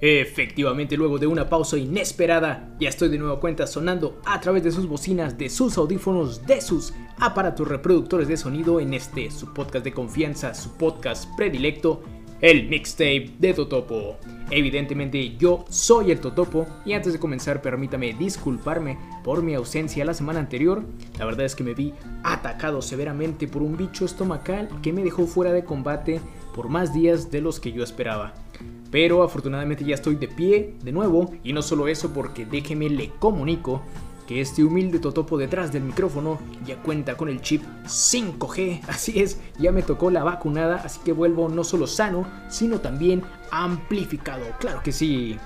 Efectivamente, luego de una pausa inesperada, ya estoy de nuevo cuenta sonando a través de sus bocinas, de sus audífonos, de sus aparatos reproductores de sonido en este, su podcast de confianza, su podcast predilecto, el mixtape de Totopo. Evidentemente yo soy el Totopo y antes de comenzar permítame disculparme por mi ausencia la semana anterior. La verdad es que me vi atacado severamente por un bicho estomacal que me dejó fuera de combate por más días de los que yo esperaba. Pero afortunadamente ya estoy de pie de nuevo y no solo eso porque déjeme le comunico que este humilde totopo detrás del micrófono ya cuenta con el chip 5G, así es, ya me tocó la vacunada, así que vuelvo no solo sano, sino también amplificado, claro que sí.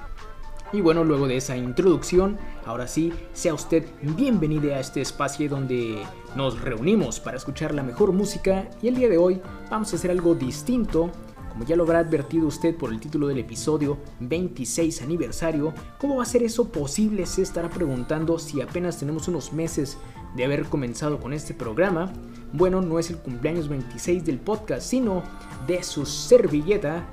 Y bueno, luego de esa introducción, ahora sí, sea usted bienvenido a este espacio donde nos reunimos para escuchar la mejor música y el día de hoy vamos a hacer algo distinto como ya lo habrá advertido usted por el título del episodio 26 aniversario, ¿cómo va a ser eso posible? Se estará preguntando si apenas tenemos unos meses de haber comenzado con este programa. Bueno, no es el cumpleaños 26 del podcast, sino de su servilleta.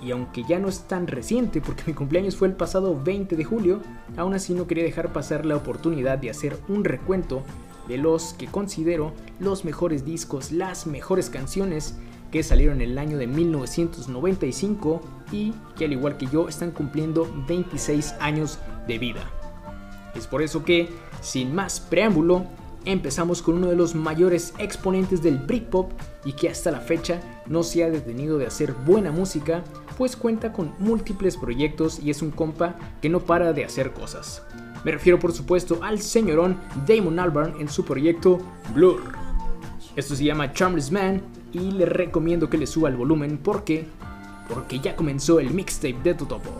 Y aunque ya no es tan reciente, porque mi cumpleaños fue el pasado 20 de julio, aún así no quería dejar pasar la oportunidad de hacer un recuento de los que considero los mejores discos, las mejores canciones que salieron en el año de 1995 y que al igual que yo están cumpliendo 26 años de vida. Es por eso que, sin más preámbulo, empezamos con uno de los mayores exponentes del Britpop y que hasta la fecha no se ha detenido de hacer buena música, pues cuenta con múltiples proyectos y es un compa que no para de hacer cosas. Me refiero por supuesto al señorón Damon Albarn en su proyecto Blur. Esto se llama Charmless Man y le recomiendo que le suba el volumen porque porque ya comenzó el mixtape de Totopo.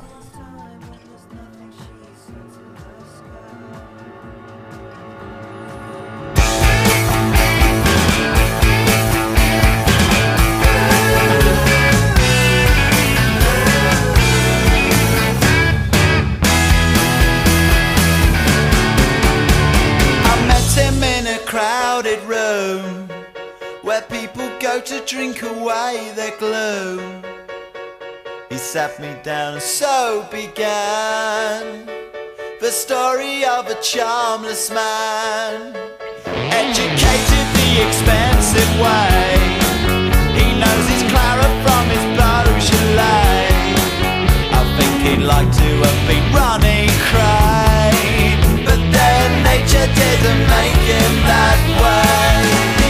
Sat me down, and so began the story of a charmless man, educated the expensive way. He knows his Clara from his Beaujolais. I think he'd like to have been running cry, but then nature didn't make him that way.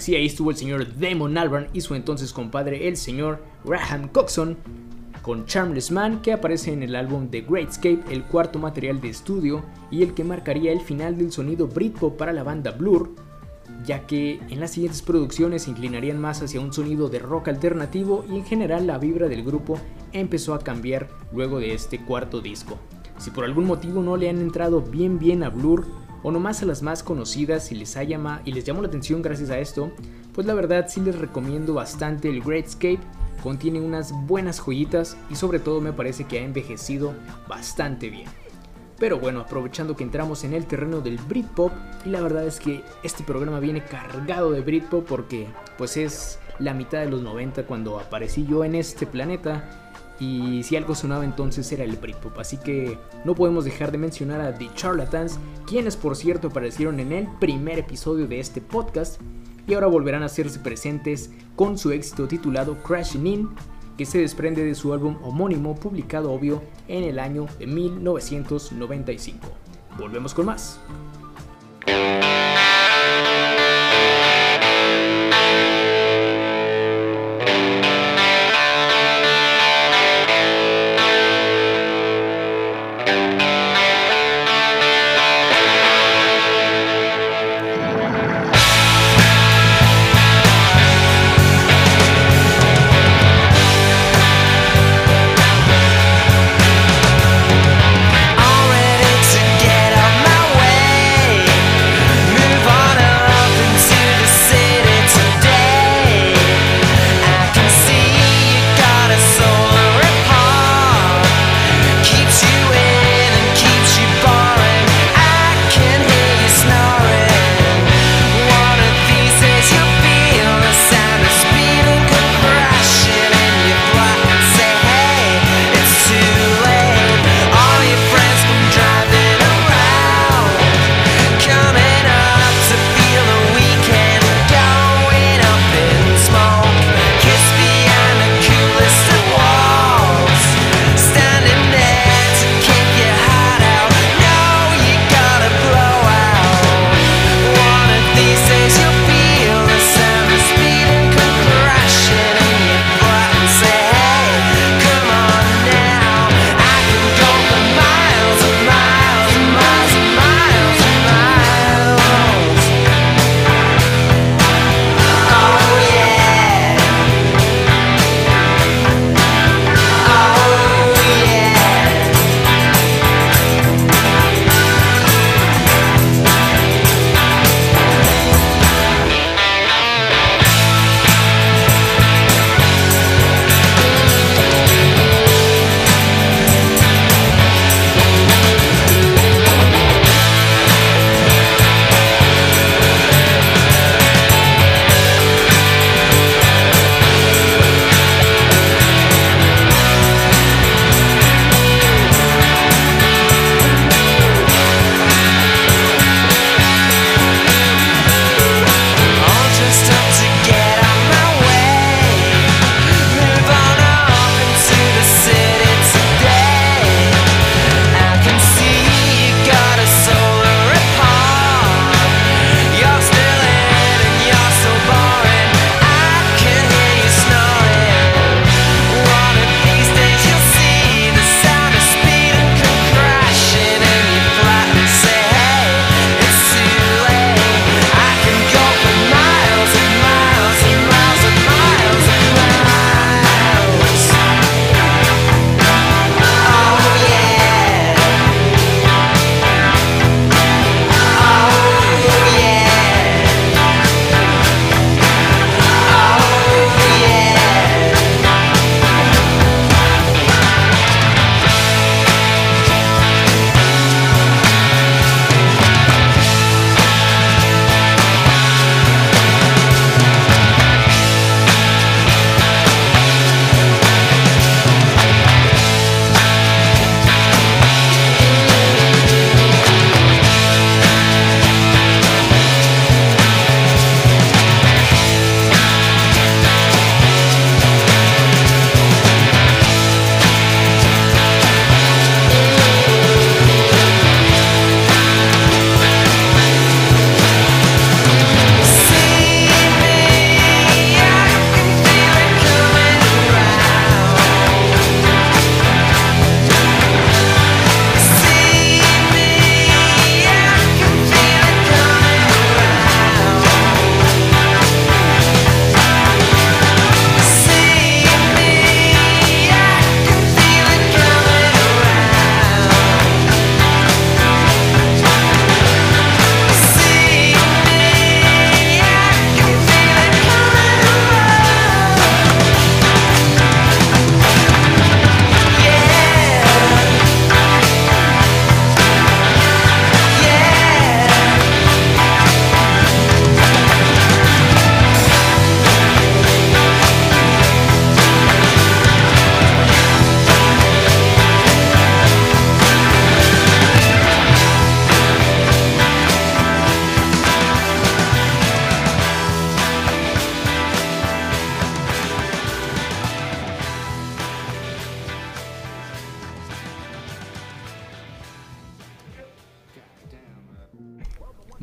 Que sí, ahí estuvo el señor Damon Albarn y su entonces compadre, el señor Graham Coxon, con Charmless Man, que aparece en el álbum The Greatscape, el cuarto material de estudio y el que marcaría el final del sonido Britpop para la banda Blur, ya que en las siguientes producciones se inclinarían más hacia un sonido de rock alternativo y en general la vibra del grupo empezó a cambiar luego de este cuarto disco. Si por algún motivo no le han entrado bien bien a Blur, o nomás a las más conocidas y les, ha llama, y les llamó la atención gracias a esto, pues la verdad sí les recomiendo bastante el Greatscape, contiene unas buenas joyitas y sobre todo me parece que ha envejecido bastante bien. Pero bueno, aprovechando que entramos en el terreno del Britpop, y la verdad es que este programa viene cargado de Britpop porque pues es la mitad de los 90 cuando aparecí yo en este planeta y si algo sonaba entonces era el Britpop, así que no podemos dejar de mencionar a The Charlatans, quienes por cierto aparecieron en el primer episodio de este podcast y ahora volverán a hacerse presentes con su éxito titulado Crashing In, que se desprende de su álbum homónimo publicado obvio en el año de 1995. Volvemos con más.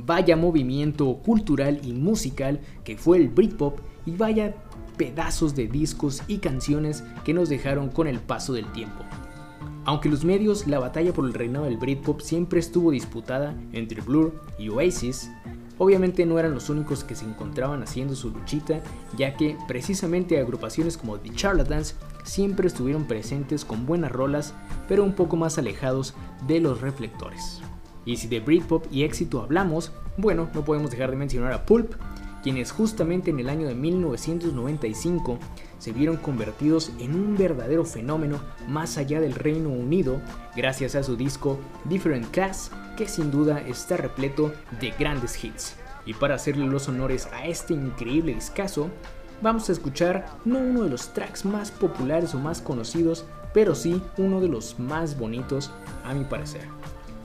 Vaya movimiento cultural y musical que fue el Britpop y vaya pedazos de discos y canciones que nos dejaron con el paso del tiempo. Aunque los medios, la batalla por el reinado del Britpop siempre estuvo disputada entre Blur y Oasis, obviamente no eran los únicos que se encontraban haciendo su luchita, ya que precisamente agrupaciones como The Charlatans siempre estuvieron presentes con buenas rolas, pero un poco más alejados de los reflectores. Y si de Britpop y éxito hablamos, bueno, no podemos dejar de mencionar a Pulp, quienes justamente en el año de 1995 se vieron convertidos en un verdadero fenómeno más allá del Reino Unido gracias a su disco Different Class, que sin duda está repleto de grandes hits. Y para hacerle los honores a este increíble discazo, vamos a escuchar no uno de los tracks más populares o más conocidos, pero sí uno de los más bonitos a mi parecer.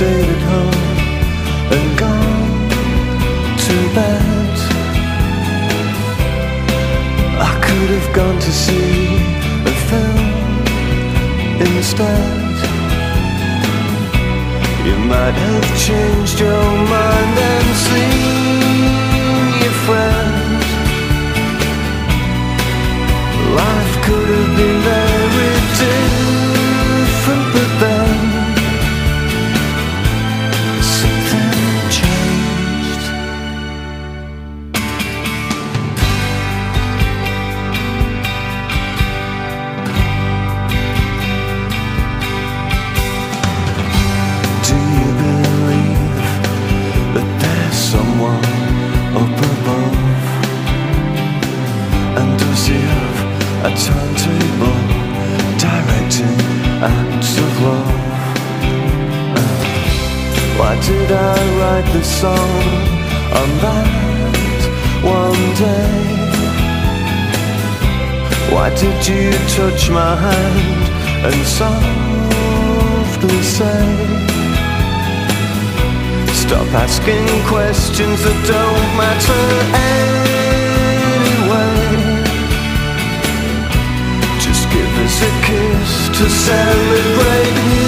stayed at home and gone to bed. I could have gone to see a film instead. You might have changed your mind and seen your friend. Did you touch my hand and softly say Stop asking questions that don't matter anyway. Just give us a kiss to celebrate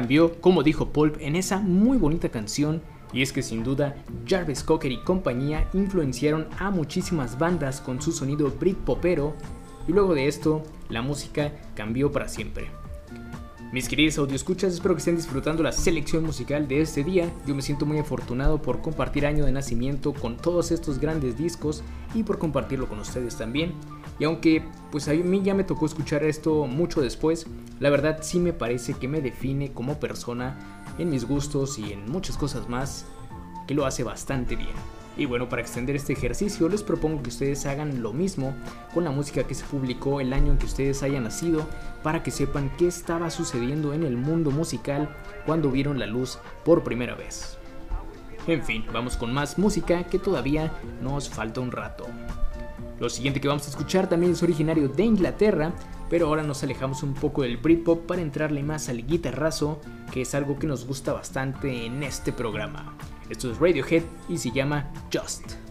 cambió, como dijo Pulp en esa muy bonita canción, y es que sin duda Jarvis Cocker y compañía influenciaron a muchísimas bandas con su sonido Britpopero, y luego de esto, la música cambió para siempre. Mis queridos escuchas, espero que estén disfrutando la selección musical de este día. Yo me siento muy afortunado por compartir año de nacimiento con todos estos grandes discos y por compartirlo con ustedes también. Y aunque pues a mí ya me tocó escuchar esto mucho después, la verdad sí me parece que me define como persona en mis gustos y en muchas cosas más que lo hace bastante bien. Y bueno, para extender este ejercicio les propongo que ustedes hagan lo mismo con la música que se publicó el año en que ustedes hayan nacido para que sepan qué estaba sucediendo en el mundo musical cuando vieron la luz por primera vez. En fin, vamos con más música que todavía nos falta un rato. Lo siguiente que vamos a escuchar también es originario de Inglaterra, pero ahora nos alejamos un poco del Britpop para entrarle más al guitarrazo, que es algo que nos gusta bastante en este programa. Esto es Radiohead y se llama Just.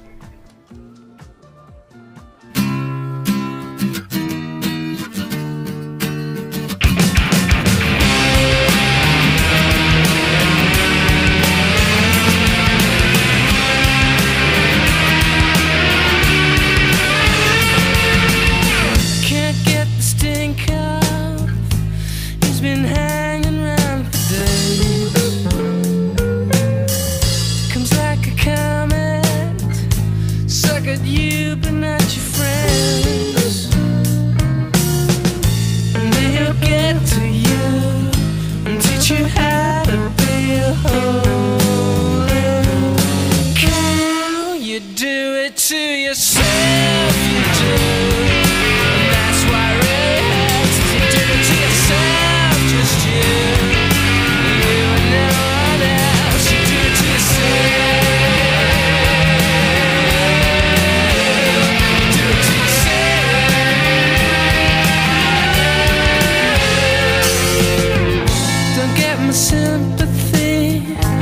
sympathy.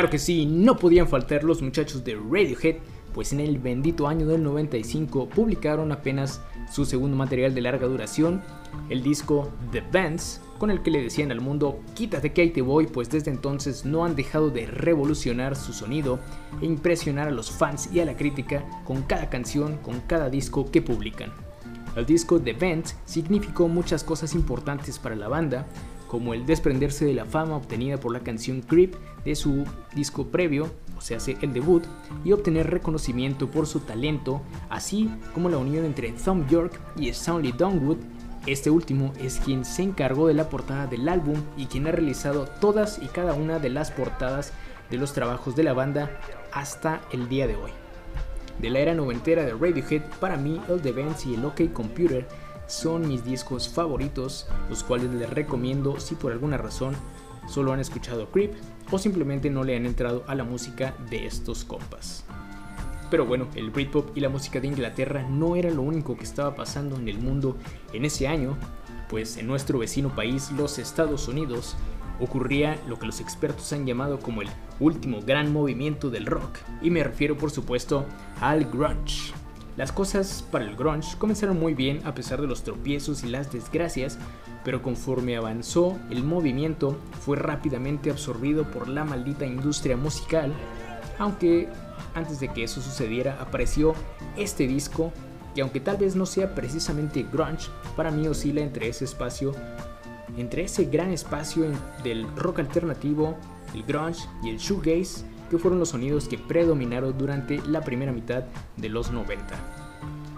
Claro que sí, no podían faltar los muchachos de Radiohead, pues en el bendito año del 95 publicaron apenas su segundo material de larga duración, el disco The Bands, con el que le decían al mundo, quítate que ahí te voy, pues desde entonces no han dejado de revolucionar su sonido e impresionar a los fans y a la crítica con cada canción, con cada disco que publican. El disco The Bands significó muchas cosas importantes para la banda, como el desprenderse de la fama obtenida por la canción Creep de su disco previo, o sea, el debut, y obtener reconocimiento por su talento, así como la unión entre Thumb York y Stanley Dongwood. Este último es quien se encargó de la portada del álbum y quien ha realizado todas y cada una de las portadas de los trabajos de la banda hasta el día de hoy. De la era noventera de Radiohead, para mí el The Vents y el OK Computer son mis discos favoritos, los cuales les recomiendo si por alguna razón solo han escuchado Creep o simplemente no le han entrado a la música de estos compas. Pero bueno, el Britpop y la música de Inglaterra no era lo único que estaba pasando en el mundo en ese año, pues en nuestro vecino país, los Estados Unidos, ocurría lo que los expertos han llamado como el último gran movimiento del rock, y me refiero por supuesto al grunge. Las cosas para el grunge comenzaron muy bien a pesar de los tropiezos y las desgracias, pero conforme avanzó el movimiento fue rápidamente absorbido por la maldita industria musical, aunque antes de que eso sucediera apareció este disco y aunque tal vez no sea precisamente grunge, para mí oscila entre ese espacio, entre ese gran espacio del rock alternativo, el grunge y el shoegaze que fueron los sonidos que predominaron durante la primera mitad de los 90.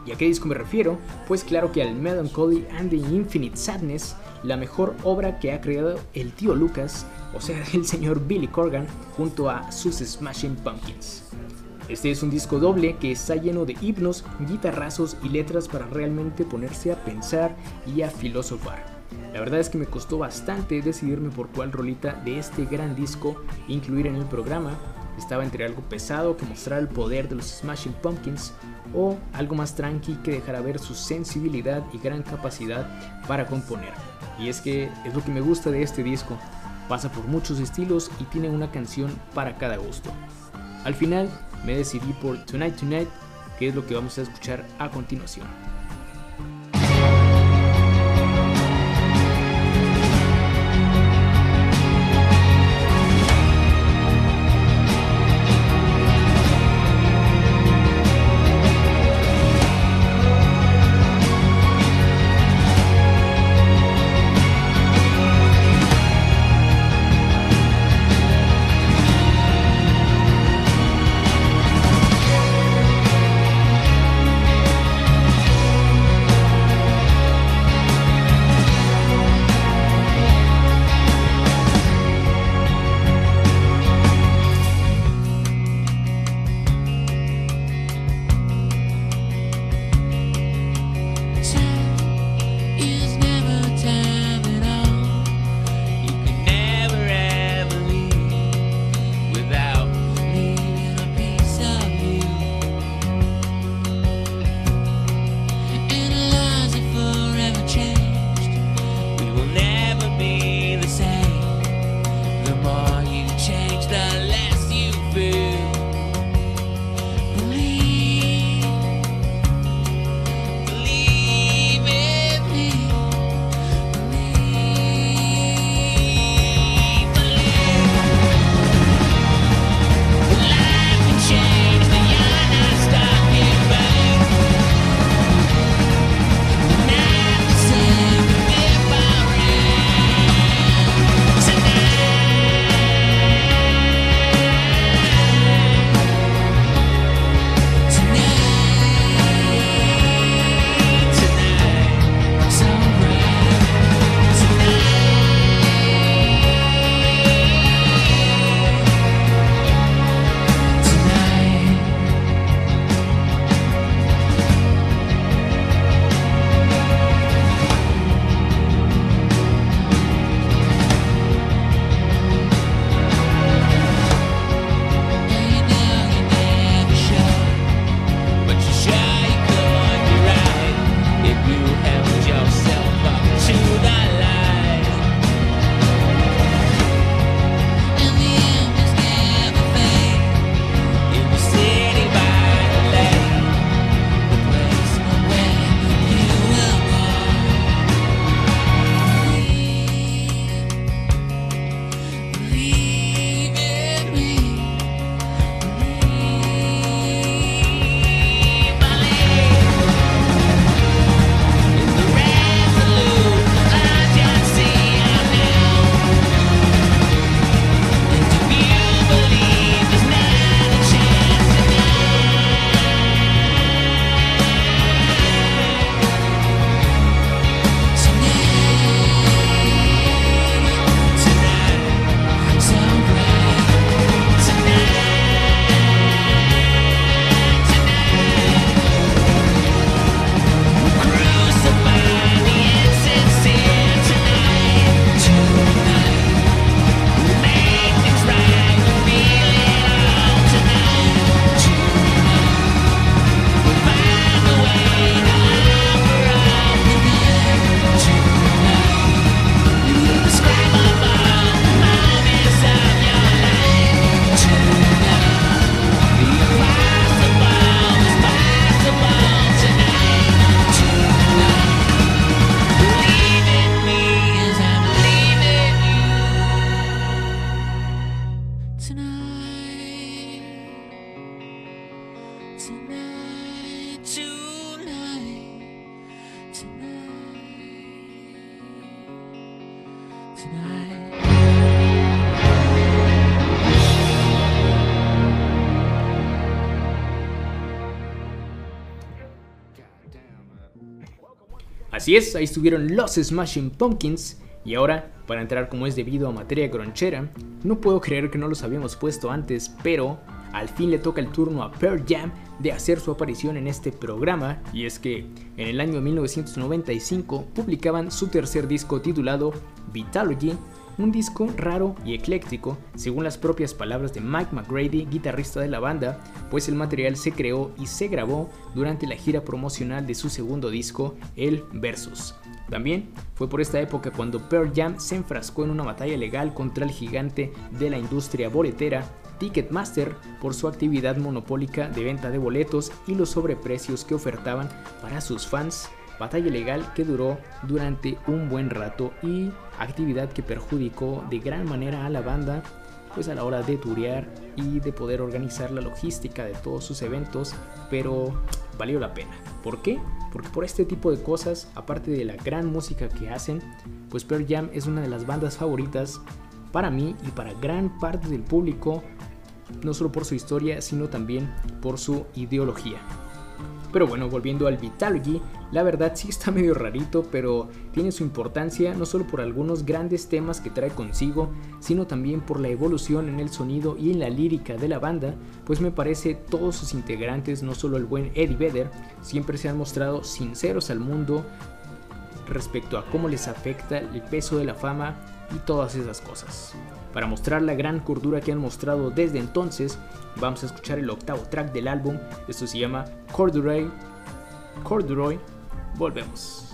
¿Y a qué disco me refiero? Pues claro que al Melancholy and the Infinite Sadness, la mejor obra que ha creado el tío Lucas, o sea, el señor Billy Corgan, junto a sus Smashing Pumpkins. Este es un disco doble que está lleno de himnos, guitarrazos y letras para realmente ponerse a pensar y a filosofar. La verdad es que me costó bastante decidirme por cuál rolita de este gran disco incluir en el programa, estaba entre algo pesado que mostrar el poder de los Smashing Pumpkins o algo más tranqui que dejara ver su sensibilidad y gran capacidad para componer. Y es que es lo que me gusta de este disco, pasa por muchos estilos y tiene una canción para cada gusto. Al final me decidí por Tonight Tonight, que es lo que vamos a escuchar a continuación. Es, ahí estuvieron los Smashing Pumpkins. Y ahora, para entrar como es debido a materia gronchera, no puedo creer que no los habíamos puesto antes, pero al fin le toca el turno a Pearl Jam de hacer su aparición en este programa, y es que en el año 1995 publicaban su tercer disco titulado Vitalogy, un disco raro y ecléctico, según las propias palabras de Mike McGrady, guitarrista de la banda, pues el material se creó y se grabó durante la gira promocional de su segundo disco, el Versus. También fue por esta época cuando Pearl Jam se enfrascó en una batalla legal contra el gigante de la industria boletera, Ticketmaster, por su actividad monopólica de venta de boletos y los sobreprecios que ofertaban para sus fans batalla legal que duró durante un buen rato y actividad que perjudicó de gran manera a la banda pues a la hora de turear y de poder organizar la logística de todos sus eventos, pero valió la pena. ¿Por qué? Porque por este tipo de cosas, aparte de la gran música que hacen, pues Pearl Jam es una de las bandas favoritas para mí y para gran parte del público, no solo por su historia, sino también por su ideología. Pero bueno, volviendo al Vitalogy, la verdad sí está medio rarito, pero tiene su importancia no solo por algunos grandes temas que trae consigo, sino también por la evolución en el sonido y en la lírica de la banda, pues me parece todos sus integrantes, no solo el buen Eddie Vedder, siempre se han mostrado sinceros al mundo respecto a cómo les afecta el peso de la fama y todas esas cosas. Para mostrar la gran cordura que han mostrado desde entonces, vamos a escuchar el octavo track del álbum. Esto se llama Corduroy. Corduroy. Volvemos.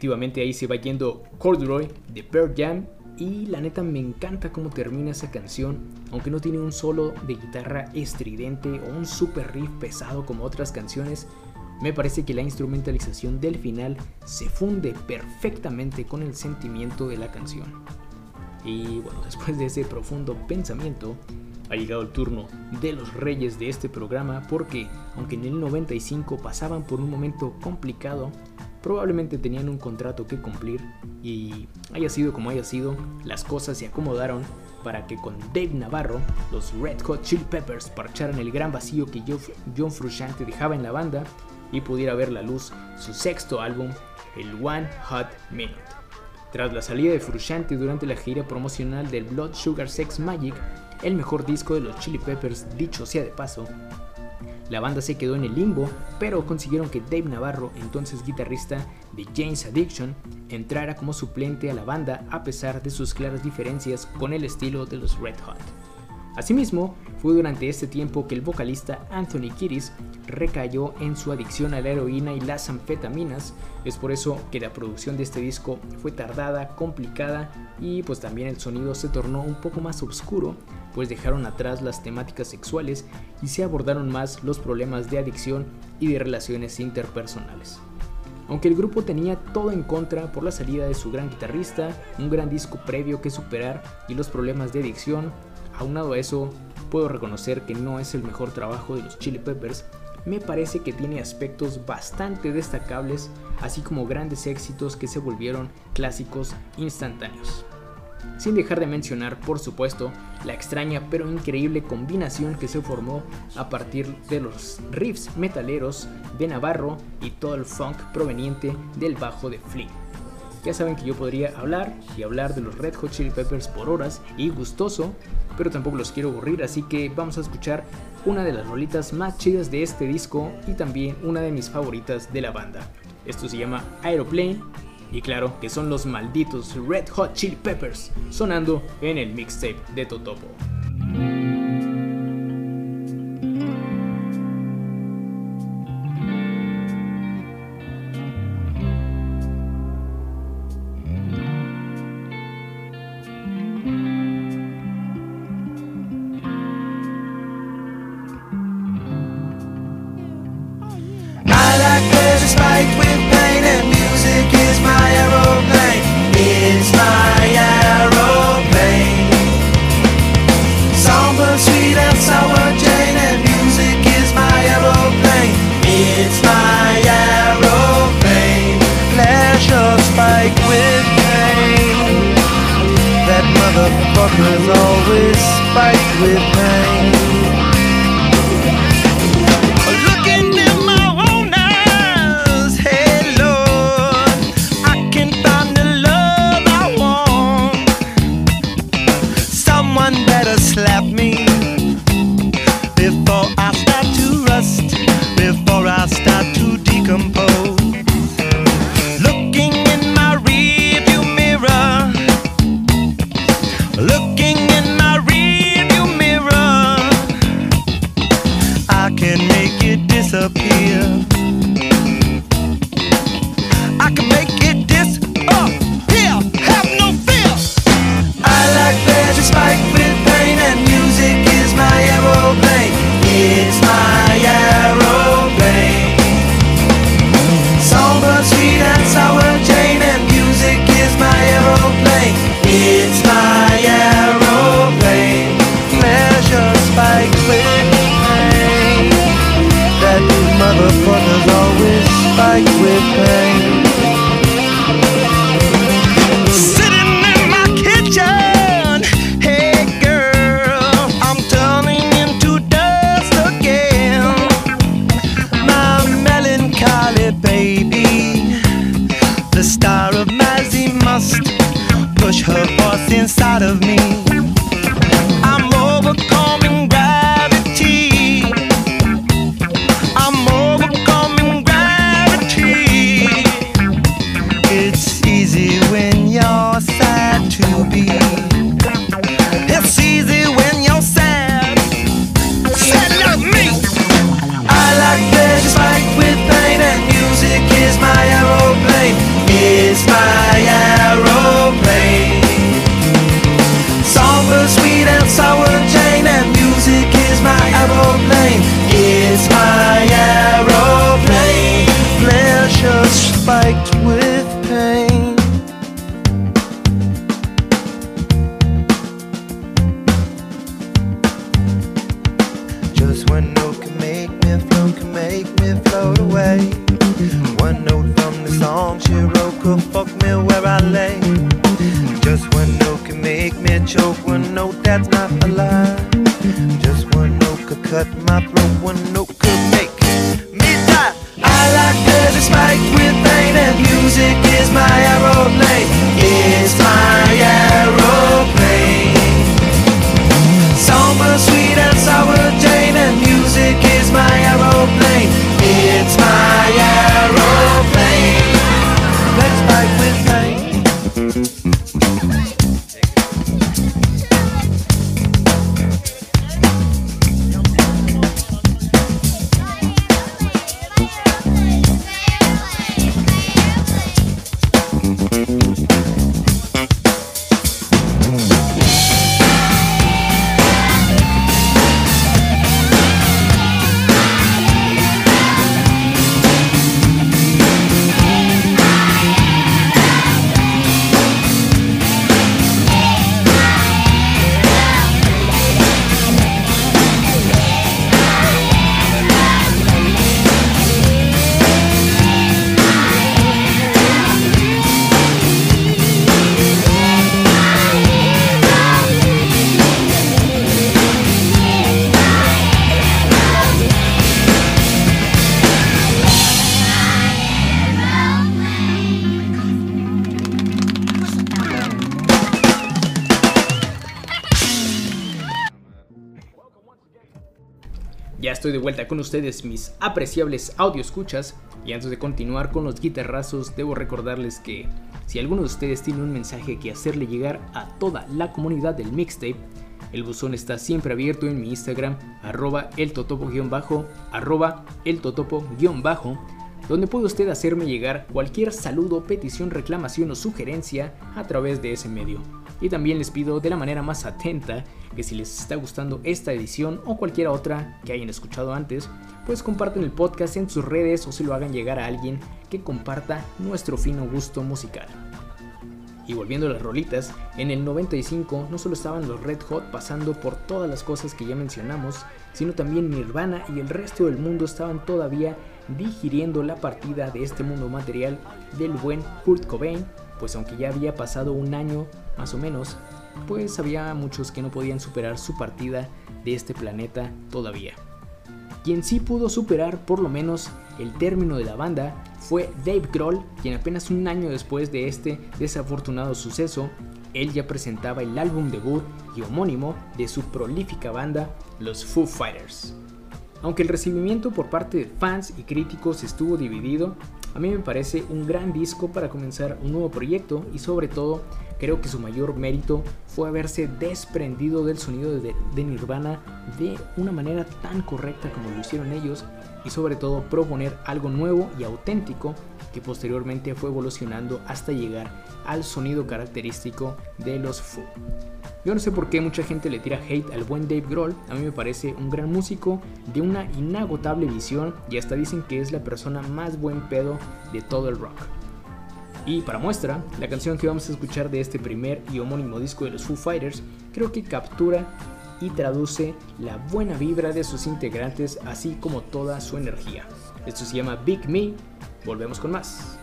Efectivamente ahí se va yendo Corduroy de Pearl Jam y la neta me encanta cómo termina esa canción, aunque no tiene un solo de guitarra estridente o un super riff pesado como otras canciones, me parece que la instrumentalización del final se funde perfectamente con el sentimiento de la canción. Y bueno, después de ese profundo pensamiento, ha llegado el turno de los reyes de este programa porque, aunque en el 95 pasaban por un momento complicado, probablemente tenían un contrato que cumplir y haya sido como haya sido, las cosas se acomodaron para que con Dave Navarro los Red Hot Chili Peppers parcharan el gran vacío que John Frusciante dejaba en la banda y pudiera ver la luz su sexto álbum, el One Hot Minute. Tras la salida de Frusciante durante la gira promocional del Blood Sugar Sex Magic, el mejor disco de los Chili Peppers, dicho sea de paso, la banda se quedó en el limbo, pero consiguieron que Dave Navarro, entonces guitarrista de James Addiction, entrara como suplente a la banda a pesar de sus claras diferencias con el estilo de los Red Hot. Asimismo, fue durante este tiempo que el vocalista Anthony Kiris recayó en su adicción a la heroína y las anfetaminas, es por eso que la producción de este disco fue tardada, complicada y pues también el sonido se tornó un poco más oscuro, pues dejaron atrás las temáticas sexuales y se abordaron más los problemas de adicción y de relaciones interpersonales. Aunque el grupo tenía todo en contra por la salida de su gran guitarrista, un gran disco previo que superar y los problemas de adicción, aunado a eso, puedo reconocer que no es el mejor trabajo de los Chili Peppers, me parece que tiene aspectos bastante destacables, así como grandes éxitos que se volvieron clásicos instantáneos. Sin dejar de mencionar, por supuesto, la extraña pero increíble combinación que se formó a partir de los riffs metaleros de Navarro y todo el funk proveniente del bajo de Flea. Ya saben que yo podría hablar y hablar de los Red Hot Chili Peppers por horas y gustoso, pero tampoco los quiero aburrir, así que vamos a escuchar una de las rolitas más chidas de este disco y también una de mis favoritas de la banda. Esto se llama Aeroplane y claro que son los malditos Red Hot Chili Peppers sonando en el mixtape de Totopo. Vuelta con ustedes, mis apreciables audio escuchas. Y antes de continuar con los guitarrazos, debo recordarles que si alguno de ustedes tiene un mensaje que hacerle llegar a toda la comunidad del mixtape, el buzón está siempre abierto en mi Instagram, arroba eltotopo-bajo, arroba eltotopo-bajo, donde puede usted hacerme llegar cualquier saludo, petición, reclamación o sugerencia a través de ese medio. Y también les pido de la manera más atenta que si les está gustando esta edición o cualquier otra que hayan escuchado antes, pues compartan el podcast en sus redes o se lo hagan llegar a alguien que comparta nuestro fino gusto musical. Y volviendo a las rolitas, en el 95 no solo estaban los Red Hot pasando por todas las cosas que ya mencionamos, sino también Nirvana y el resto del mundo estaban todavía digiriendo la partida de este mundo material del buen Kurt Cobain, pues aunque ya había pasado un año más o menos, pues había muchos que no podían superar su partida de este planeta todavía. Quien sí pudo superar por lo menos el término de la banda fue Dave Grohl, quien apenas un año después de este desafortunado suceso, él ya presentaba el álbum debut y homónimo de su prolífica banda, los Foo Fighters. Aunque el recibimiento por parte de fans y críticos estuvo dividido, a mí me parece un gran disco para comenzar un nuevo proyecto y sobre todo creo que su mayor mérito fue haberse desprendido del sonido de, Nirvana de una manera tan correcta como lo hicieron ellos y sobre todo proponer algo nuevo y auténtico que posteriormente fue evolucionando hasta llegar al sonido característico de los Foo. Yo no sé por qué mucha gente le tira hate al buen Dave Grohl, a mí me parece un gran músico de una inagotable visión y hasta dicen que es la persona más buen pedo de todo el rock. Y para muestra, la canción que vamos a escuchar de este primer y homónimo disco de los Foo Fighters creo que captura y traduce la buena vibra de sus integrantes así como toda su energía. Esto se llama Big Me, volvemos con más.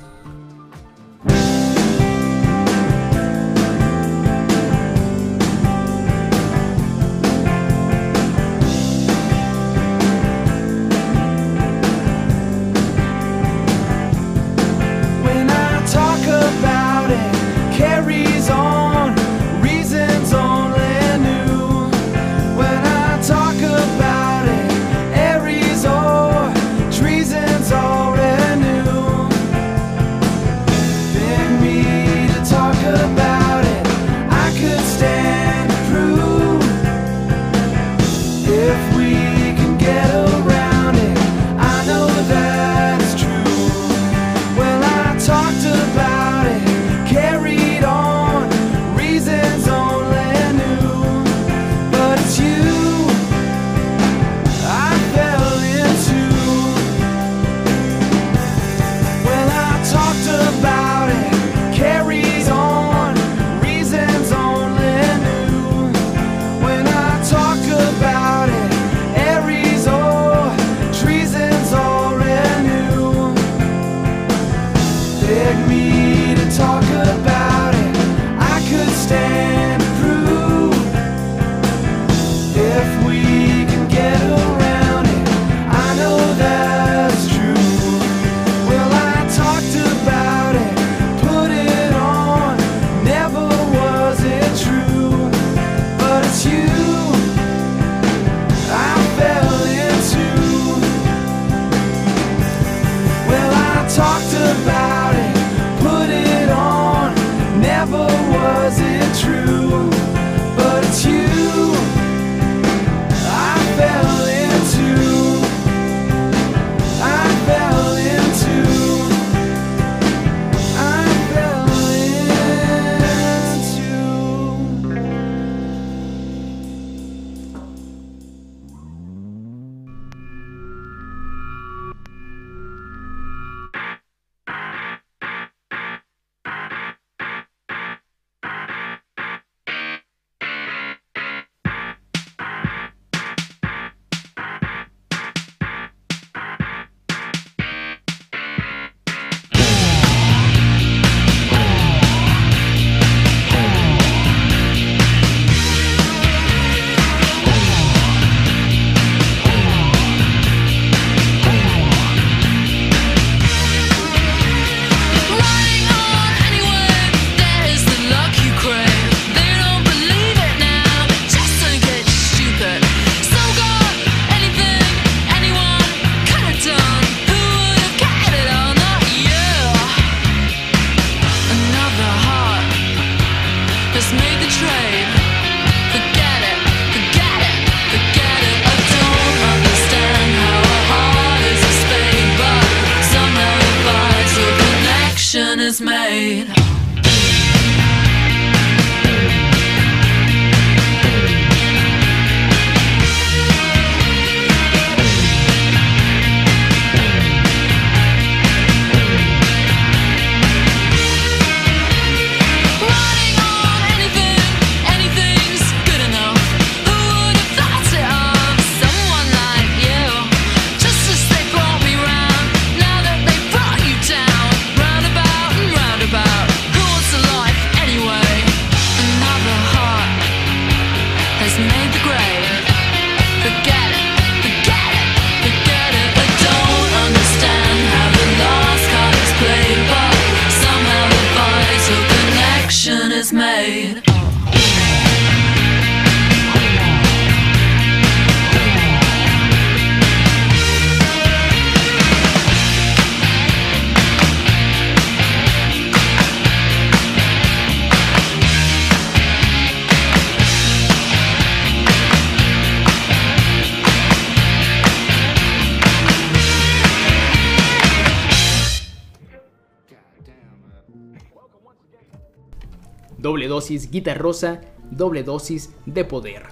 Guitarrosa, doble dosis de poder.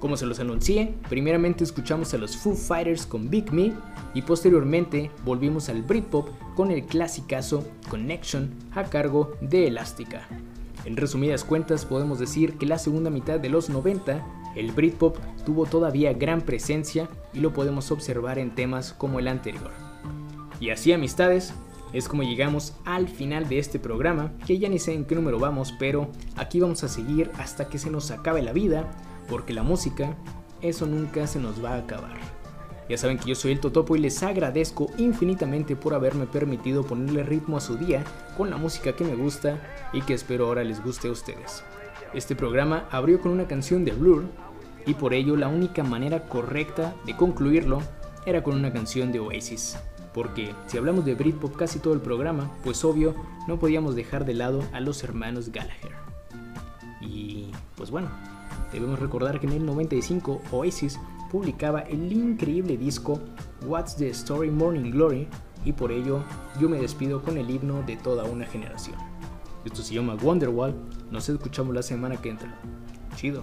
Como se los anuncié, primeramente escuchamos a los Foo Fighters con Big Me y posteriormente volvimos al Britpop con el clasicazo Connection a cargo de Elástica. En resumidas cuentas podemos decir que la segunda mitad de los 90 el Britpop tuvo todavía gran presencia y lo podemos observar en temas como el anterior. Y así amistades, es como llegamos al final de este programa, que ya ni sé en qué número vamos, pero aquí vamos a seguir hasta que se nos acabe la vida, porque la música, eso nunca se nos va a acabar. Ya saben que yo soy el Totopo y les agradezco infinitamente por haberme permitido ponerle ritmo a su día con la música que me gusta y que espero ahora les guste a ustedes. Este programa abrió con una canción de Blur y por ello la única manera correcta de concluirlo era con una canción de Oasis. Porque si hablamos de Britpop casi todo el programa, pues obvio no podíamos dejar de lado a los hermanos Gallagher. Y pues bueno, debemos recordar que en el 95 Oasis publicaba el increíble disco What's the Story Morning Glory y por ello yo me despido con el himno de toda una generación. Esto se llama Wonderwall, nos escuchamos la semana que entra. Chido.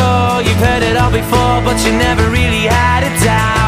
Sure you've heard it all before, but you never really had a doubt.